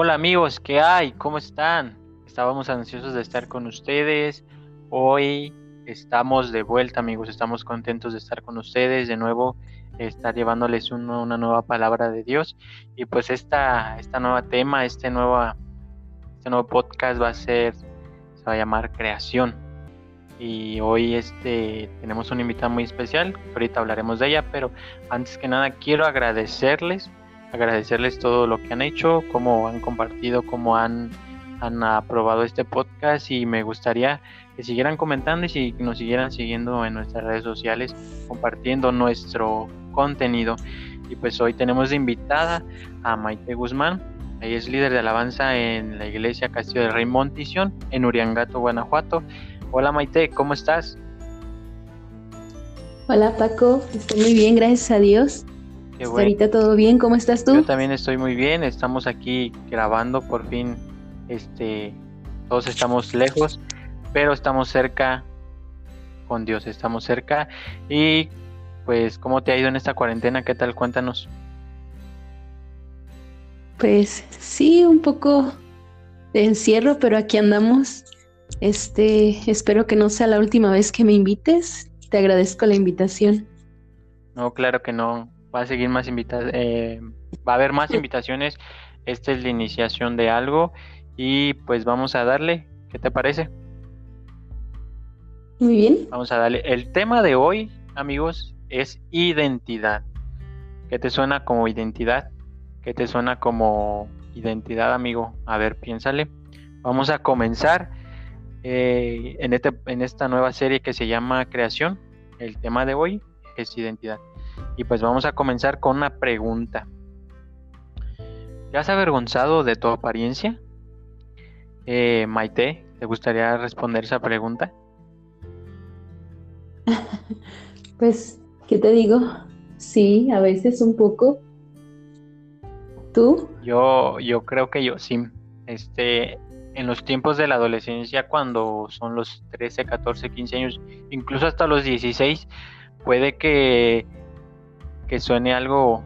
Hola amigos, ¿qué hay? ¿Cómo están? Estábamos ansiosos de estar con ustedes. Hoy estamos de vuelta amigos, estamos contentos de estar con ustedes de nuevo, estar llevándoles una nueva palabra de Dios. Y pues esta, esta nueva tema, este, nueva, este nuevo podcast va a ser, se va a llamar Creación. Y hoy este, tenemos una invitada muy especial, ahorita hablaremos de ella, pero antes que nada quiero agradecerles agradecerles todo lo que han hecho, cómo han compartido, cómo han, han aprobado este podcast y me gustaría que siguieran comentando y si nos siguieran siguiendo en nuestras redes sociales, compartiendo nuestro contenido. Y pues hoy tenemos de invitada a Maite Guzmán. Ella es líder de alabanza en la iglesia Castillo del Rey Montición en Uriangato, Guanajuato. Hola Maite, ¿cómo estás? Hola Paco, estoy muy bien, gracias a Dios. Ahorita todo bien, ¿cómo estás tú? Yo también estoy muy bien, estamos aquí grabando por fin, este, todos estamos lejos, pero estamos cerca con Dios, estamos cerca y pues ¿cómo te ha ido en esta cuarentena? ¿Qué tal? Cuéntanos. Pues sí, un poco de encierro, pero aquí andamos. Este, espero que no sea la última vez que me invites. Te agradezco la invitación. No, claro que no va a seguir más invitaciones, eh, va a haber más invitaciones. Esta es la iniciación de algo y pues vamos a darle. ¿Qué te parece? Muy bien. Vamos a darle. El tema de hoy, amigos, es identidad. ¿Qué te suena como identidad? ¿Qué te suena como identidad, amigo? A ver, piénsale. Vamos a comenzar eh, en, este, en esta nueva serie que se llama Creación. El tema de hoy es identidad. Y pues vamos a comenzar con una pregunta. ¿Te has avergonzado de tu apariencia? Eh, Maite, ¿te gustaría responder esa pregunta? pues, ¿qué te digo? Sí, a veces un poco. ¿Tú? Yo, yo creo que yo sí. Este, en los tiempos de la adolescencia, cuando son los 13, 14, 15 años, incluso hasta los 16, puede que que suene algo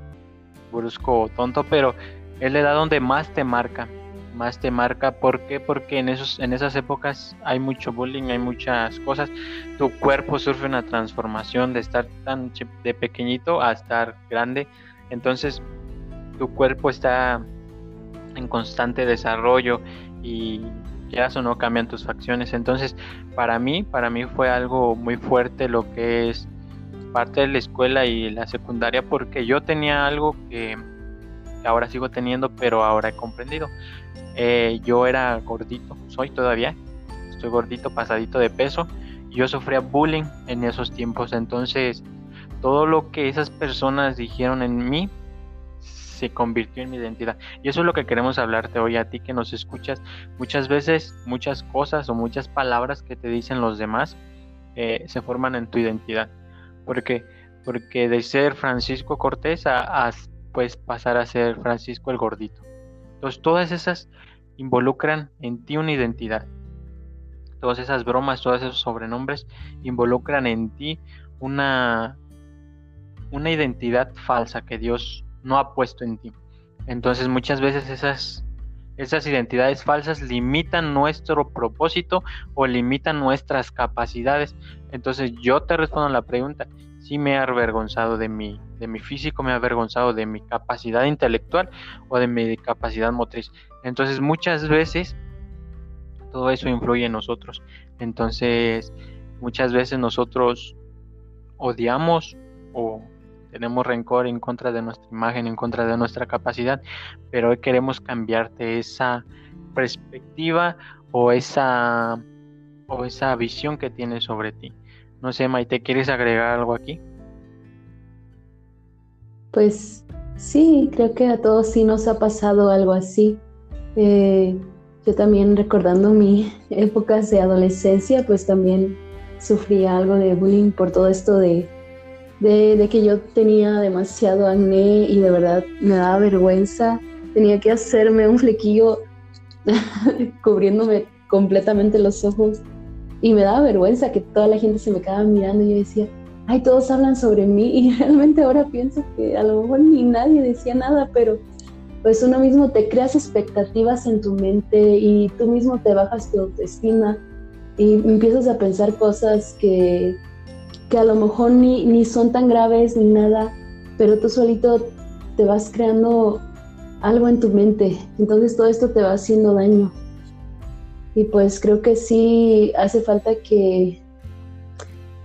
brusco o tonto, pero es la edad donde más te marca, más te marca, ¿por qué? Porque en esos en esas épocas hay mucho bullying, hay muchas cosas. Tu cuerpo sufre una transformación de estar tan de pequeñito a estar grande. Entonces, tu cuerpo está en constante desarrollo y ya o no cambian tus facciones. Entonces, para mí, para mí fue algo muy fuerte lo que es parte de la escuela y la secundaria porque yo tenía algo que, ahora sigo teniendo, pero ahora he comprendido. Eh, yo era gordito, soy todavía, estoy gordito, pasadito de peso. Yo sufría bullying en esos tiempos, entonces todo lo que esas personas dijeron en mí se convirtió en mi identidad. Y eso es lo que queremos hablarte hoy a ti que nos escuchas. Muchas veces, muchas cosas o muchas palabras que te dicen los demás eh, se forman en tu identidad. Porque, porque de ser Francisco Cortés a, pues pasar a ser Francisco el Gordito. Entonces todas esas involucran en ti una identidad. Todas esas bromas, todos esos sobrenombres involucran en ti una, una identidad falsa que Dios no ha puesto en ti. Entonces muchas veces esas, esas identidades falsas limitan nuestro propósito o limitan nuestras capacidades. Entonces yo te respondo la pregunta, si me he avergonzado de mi, de mi físico, me he avergonzado de mi capacidad intelectual o de mi capacidad motriz. Entonces muchas veces todo eso influye en nosotros. Entonces muchas veces nosotros odiamos o tenemos rencor en contra de nuestra imagen, en contra de nuestra capacidad, pero hoy queremos cambiarte esa perspectiva o esa o esa visión que tienes sobre ti. No sé, Maite, ¿quieres agregar algo aquí? Pues sí, creo que a todos sí nos ha pasado algo así. Eh, yo también recordando mi épocas de adolescencia, pues también sufría algo de bullying por todo esto de, de, que yo tenía demasiado acné y de verdad me daba vergüenza. Tenía que hacerme un flequillo cubriéndome completamente los ojos y me daba vergüenza que toda la gente se me quedaba mirando y yo decía, ay, todos hablan sobre mí y realmente ahora pienso que a lo mejor ni nadie decía nada, pero pues uno mismo te creas expectativas en tu mente y tú mismo te bajas tu autoestima y empiezas a pensar cosas que, que a lo mejor ni, ni son tan graves ni nada, pero tú solito te vas creando algo en tu mente. Entonces todo esto te va haciendo daño. Y pues creo que sí hace falta que,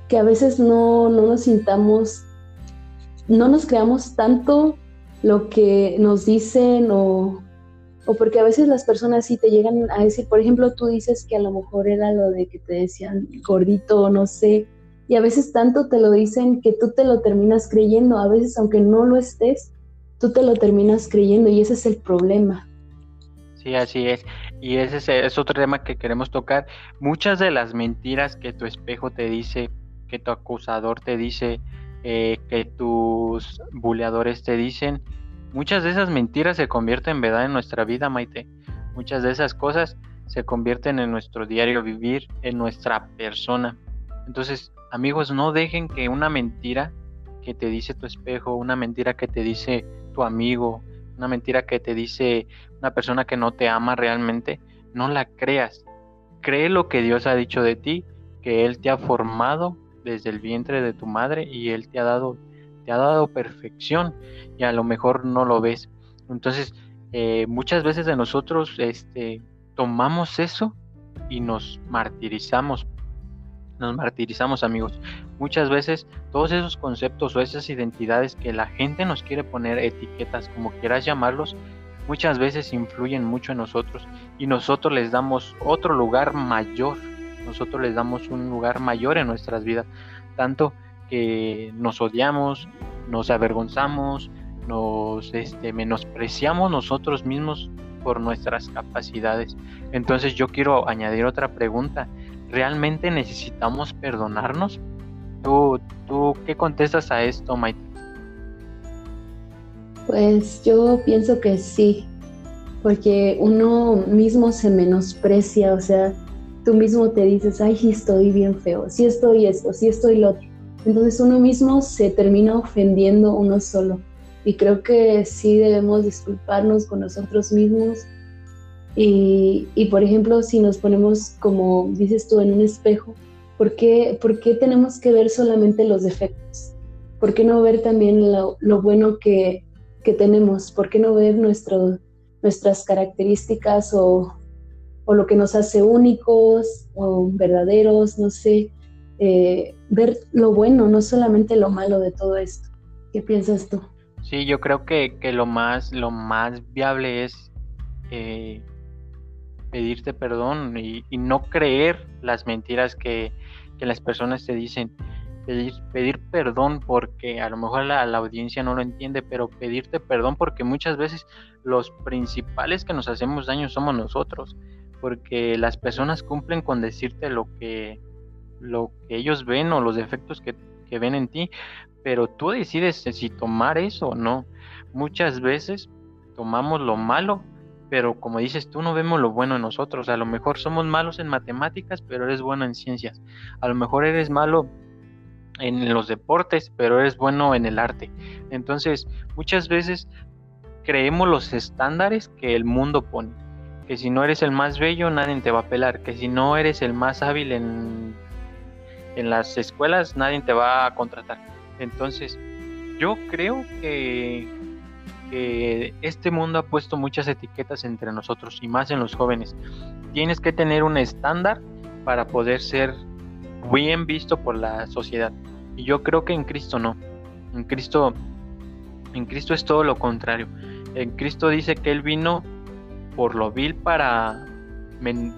que a veces no, no nos sintamos, no nos creamos tanto lo que nos dicen o, o porque a veces las personas sí te llegan a decir, por ejemplo, tú dices que a lo mejor era lo de que te decían gordito no sé, y a veces tanto te lo dicen que tú te lo terminas creyendo, a veces aunque no lo estés, tú te lo terminas creyendo y ese es el problema. Sí, así es. Y ese es, otro tema que queremos tocar. Muchas de las mentiras que tu espejo te dice, que tu acusador te dice, eh, que tus buleadores te dicen, muchas de esas mentiras se convierten en verdad en nuestra vida, Maite. Muchas de esas cosas se convierten en nuestro diario vivir, en nuestra persona. Entonces, amigos, no dejen que una mentira que te dice tu espejo, una mentira que te dice tu amigo, una mentira que te dice una persona que no te ama realmente, no la creas. Cree lo que Dios ha dicho de ti, que Él te ha formado desde el vientre de tu madre y Él te ha dado, te ha dado perfección y a lo mejor no lo ves. Entonces, eh, muchas veces de nosotros este, tomamos eso y nos martirizamos nos martirizamos amigos. Muchas veces todos esos conceptos o esas identidades que la gente nos quiere poner etiquetas, como quieras llamarlos, muchas veces influyen mucho en nosotros y nosotros les damos otro lugar mayor, nosotros les damos un lugar mayor en nuestras vidas, tanto que nos odiamos, nos avergonzamos, nos este, menospreciamos nosotros mismos por nuestras capacidades. Entonces yo quiero añadir otra pregunta ¿realmente necesitamos perdonarnos? ¿Tú, tú qué contestas a esto, Maite? Pues yo pienso que sí, porque uno mismo se menosprecia, o sea, tú mismo te dices, ay, sí estoy bien feo, sí estoy esto, sí estoy lo otro. Entonces uno mismo se termina ofendiendo uno solo. Y creo que sí debemos disculparnos con nosotros mismos y, por ejemplo, si nos ponemos, como dices tú, en un espejo, ¿por qué, ¿por qué tenemos que ver solamente los defectos? ¿Por qué no ver también lo, lo bueno que, que, tenemos? ¿Por qué no ver nuestro, nuestras características o, o, lo que nos hace únicos o verdaderos? No sé, eh, ver lo bueno, no solamente lo malo de todo esto. ¿Qué piensas tú? Sí, yo creo que, que lo, más, lo más viable es eh, pedirte perdón y, no creer las mentiras que, las personas te dicen. Pedir, pedir perdón porque a lo mejor la, la, audiencia no lo entiende, pero pedirte perdón porque muchas veces los principales que nos hacemos daño somos nosotros, porque las personas cumplen con decirte lo que, lo que ellos ven o los defectos que, que ven en ti, pero tú decides si tomar eso o no. Muchas veces tomamos lo malo pero como dices tú, no vemos lo bueno en nosotros. A lo mejor somos malos en matemáticas, pero eres bueno en ciencias. A lo mejor eres malo en los deportes, pero eres bueno en el arte. Entonces, muchas veces creemos los estándares que el mundo pone. Que si no eres el más bello, nadie te va a pelar. Que si no eres el más hábil en, en las escuelas, nadie te va a contratar. Entonces, yo creo que que este mundo ha puesto muchas etiquetas entre nosotros y más en los jóvenes. Tienes que tener un estándar para poder ser bien visto por la sociedad. Y yo creo que en Cristo no. En Cristo en Cristo es todo lo contrario. En Cristo dice que él vino por lo vil para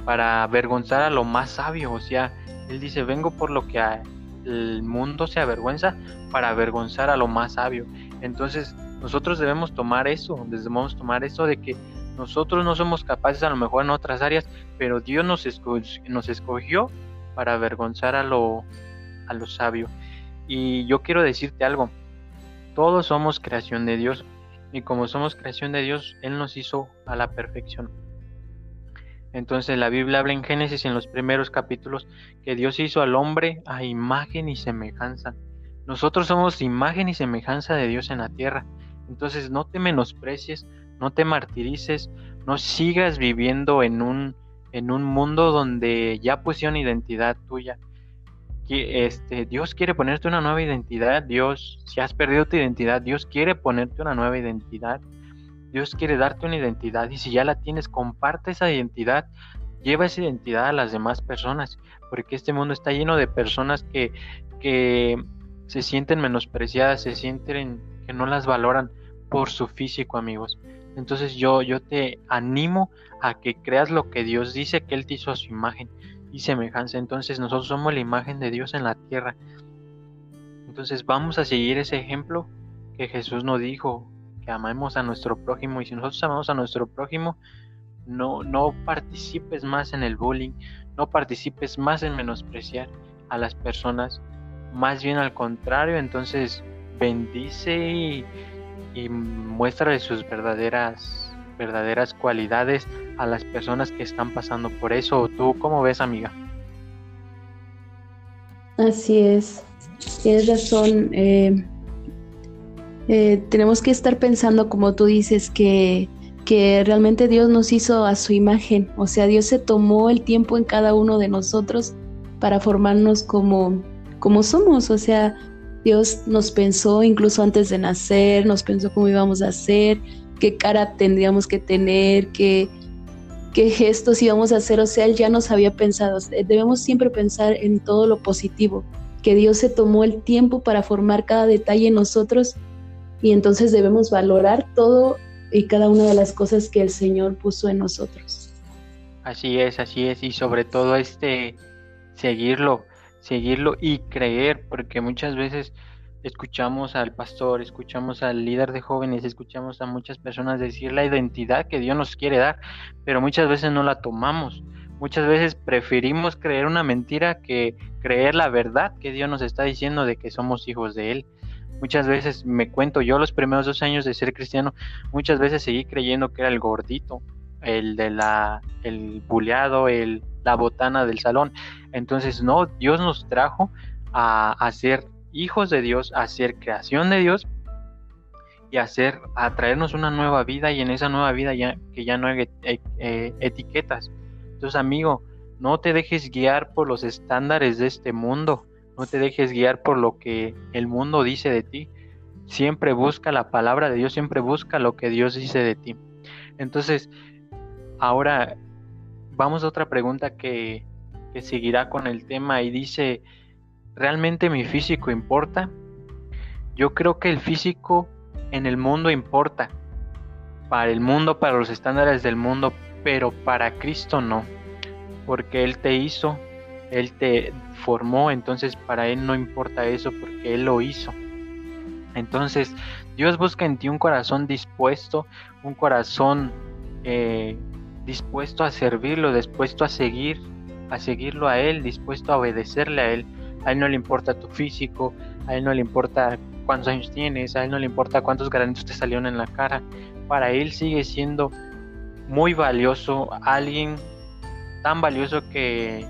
para avergonzar a lo más sabio, o sea, él dice, "Vengo por lo que el mundo se avergüenza para avergonzar a lo más sabio." Entonces, nosotros debemos tomar eso, debemos tomar eso de que nosotros no somos capaces a lo mejor en otras áreas, pero Dios nos, nos escogió para avergonzar a lo, a lo sabio. Y yo quiero decirte algo, todos somos creación de Dios y como somos creación de Dios, Él nos hizo a la perfección. Entonces la Biblia habla en Génesis en los primeros capítulos que Dios hizo al hombre a imagen y semejanza. Nosotros somos imagen y semejanza de Dios en la tierra. Entonces no te menosprecies, no te martirices, no sigas viviendo en un, en un mundo donde ya pusieron identidad tuya. Este, Dios quiere ponerte una nueva identidad, Dios, si has perdido tu identidad, Dios quiere ponerte una nueva identidad. Dios quiere darte una identidad y si ya la tienes, comparte esa identidad, lleva esa identidad a las demás personas, porque este mundo está lleno de personas que, que se sienten menospreciadas, se sienten que no las valoran por su físico, amigos. Entonces yo, yo te animo a que creas lo que Dios dice, que Él te hizo a su imagen y semejanza. Entonces nosotros somos la imagen de Dios en la tierra. Entonces vamos a seguir ese ejemplo que Jesús nos dijo, que amemos a nuestro prójimo. Y si nosotros amamos a nuestro prójimo, no, no participes más en el bullying, no participes más en menospreciar a las personas, más bien al contrario, entonces bendice y, y muestra sus verdaderas, verdaderas cualidades a las personas que están pasando por eso. ¿Tú cómo ves, amiga? Así es, tienes razón. Eh, eh, tenemos que estar pensando, como tú dices, que, que realmente Dios nos hizo a su imagen. O sea, Dios se tomó el tiempo en cada uno de nosotros para formarnos como, como somos. O sea, Dios nos pensó incluso antes de nacer, nos pensó cómo íbamos a ser, qué cara tendríamos que tener, qué, qué gestos íbamos a hacer. O sea, Él ya nos había pensado. Debemos siempre pensar en todo lo positivo, que Dios se tomó el tiempo para formar cada detalle en nosotros y entonces debemos valorar todo y cada una de las cosas que el Señor puso en nosotros. Así es, así es, y sobre todo este seguirlo, seguirlo y creer, porque muchas veces escuchamos al pastor, escuchamos al líder de jóvenes, escuchamos a muchas personas decir la identidad que Dios nos quiere dar, pero muchas veces no la tomamos. Muchas veces preferimos creer una mentira que creer la verdad que Dios nos está diciendo de que somos hijos de Él. Muchas veces me cuento yo los primeros dos años de ser cristiano, muchas veces seguí creyendo que era el gordito, el de la, el buleado, el, la botana del salón. Entonces, no, Dios nos trajo a, a ser hijos de Dios, a ser creación de Dios y a, hacer, a traernos una nueva vida y en esa nueva vida ya que ya no hay eh, eh, etiquetas. Entonces, amigo, no te dejes guiar por los estándares de este mundo. No te dejes guiar por lo que el mundo dice de ti. Siempre busca la palabra de Dios, siempre busca lo que Dios dice de ti. Entonces, ahora vamos a otra pregunta que, que seguirá con el tema y dice, ¿realmente mi físico importa? Yo creo que el físico en el mundo importa. Para el mundo, para los estándares del mundo, pero para Cristo no. Porque Él te hizo, Él te formó, entonces para Él no importa eso porque Él lo hizo. Entonces Dios busca en ti un corazón dispuesto, un corazón eh, dispuesto a servirlo, dispuesto a seguir, a seguirlo a Él, dispuesto a obedecerle a Él. A Él no le importa tu físico, a Él no le importa cuántos años tienes, a Él no le importa cuántos granitos te salieron en la cara. Para Él sigue siendo muy valioso, alguien tan valioso que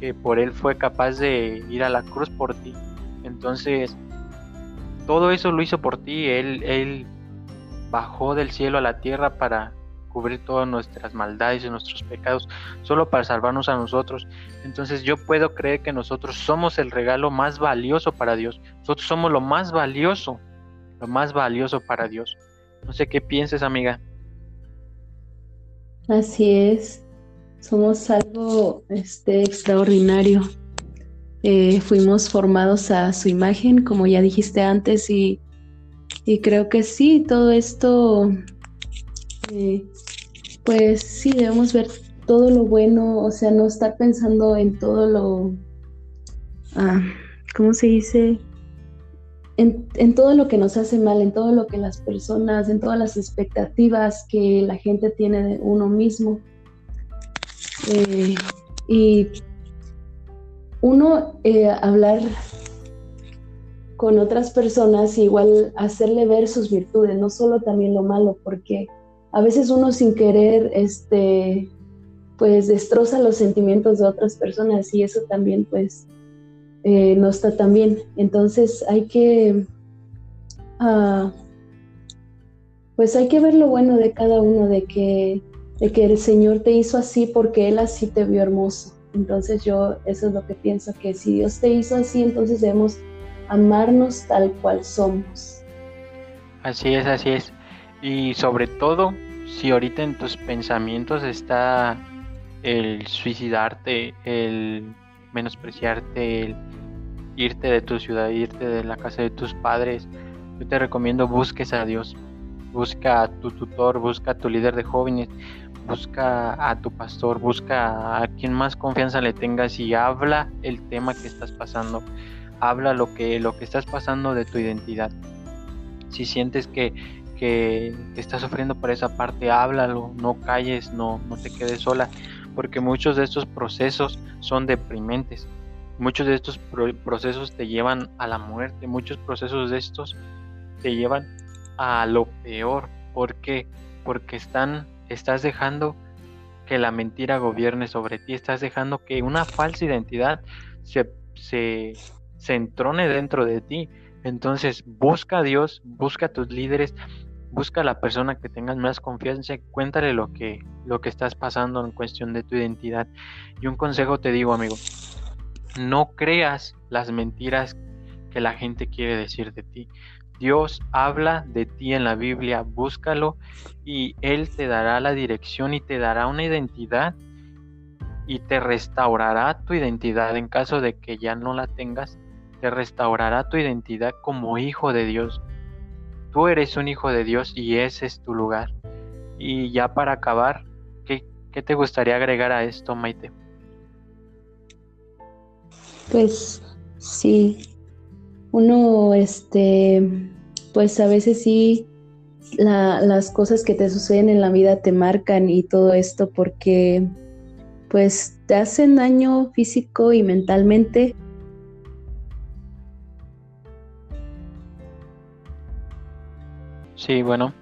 que por él fue capaz de ir a la cruz por ti. Entonces, todo eso lo hizo por ti. Él, él bajó del cielo a la tierra para cubrir todas nuestras maldades y nuestros pecados, solo para salvarnos a nosotros. Entonces yo puedo creer que nosotros somos el regalo más valioso para Dios. Nosotros somos lo más valioso, lo más valioso para Dios. No sé qué pienses, amiga. Así es somos algo este, extraordinario. Eh, fuimos formados a su imagen, como ya dijiste antes, y, creo que sí, todo esto, pues sí, debemos ver todo lo bueno, o sea, no estar pensando en todo lo, ah, ¿cómo se dice? En, en, todo lo que nos hace mal, en todo lo que las personas, en todas las expectativas que la gente tiene de uno mismo. Eh, y uno eh, hablar con otras personas, igual hacerle ver sus virtudes, no solo también lo malo, porque a veces uno sin querer, este, pues destroza los sentimientos de otras personas y eso también, pues, eh, no está tan bien. Entonces hay que, ah, pues hay que ver lo bueno de cada uno, de que, de que el Señor te hizo así porque Él así te vio hermoso. Entonces yo eso es lo que pienso, que si Dios te hizo así, entonces debemos amarnos tal cual somos. Así es, así es. Y sobre todo, si ahorita en tus pensamientos está el suicidarte, el menospreciarte, el irte de tu ciudad, irte de la casa de tus padres, yo te recomiendo busques a Dios, busca a tu tutor, busca a tu líder de jóvenes, busca a tu pastor, busca a quien más confianza le tengas y habla el tema que estás pasando, habla lo que, lo que estás pasando de tu identidad. Si sientes que, que, estás sufriendo por esa parte, háblalo, no calles, no, no te quedes sola, porque muchos de estos procesos son deprimentes. Muchos de estos procesos te llevan a la muerte, muchos procesos de estos te llevan a lo peor. ¿Por qué? Porque están, estás dejando que la mentira gobierne sobre ti, estás dejando que una falsa identidad se, se, se entrone dentro de ti. Entonces busca a Dios, busca a tus líderes, busca a la persona que tengas más confianza, cuéntale lo que, lo que estás pasando en cuestión de tu identidad. Y un consejo te digo, amigo, no creas las mentiras que la gente quiere decir de ti. Dios habla de ti en la Biblia, búscalo y Él te dará la dirección y te dará una identidad y te restaurará tu identidad en caso de que ya no la tengas, te restaurará tu identidad como hijo de Dios. Tú eres un hijo de Dios y ese es tu lugar. Y ya para acabar, ¿qué, te gustaría agregar a esto, Maite? Pues sí, uno, este, pues a veces sí, las cosas que te suceden en la vida te marcan y todo esto porque pues te hacen daño físico y mentalmente. Sí, bueno,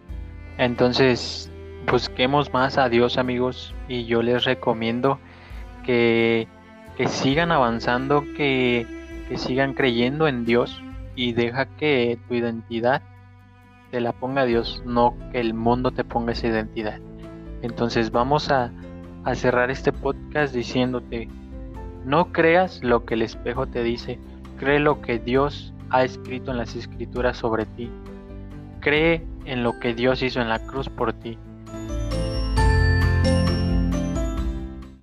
entonces busquemos más a Dios amigos y yo les recomiendo que, que sigan avanzando, que que sigan creyendo en Dios y deja que tu identidad te la ponga Dios, no que el mundo te ponga esa identidad. Entonces vamos a, a cerrar este podcast diciéndote, no creas lo que el espejo te dice, cree lo que Dios ha escrito en las escrituras sobre ti, cree en lo que Dios hizo en la cruz por ti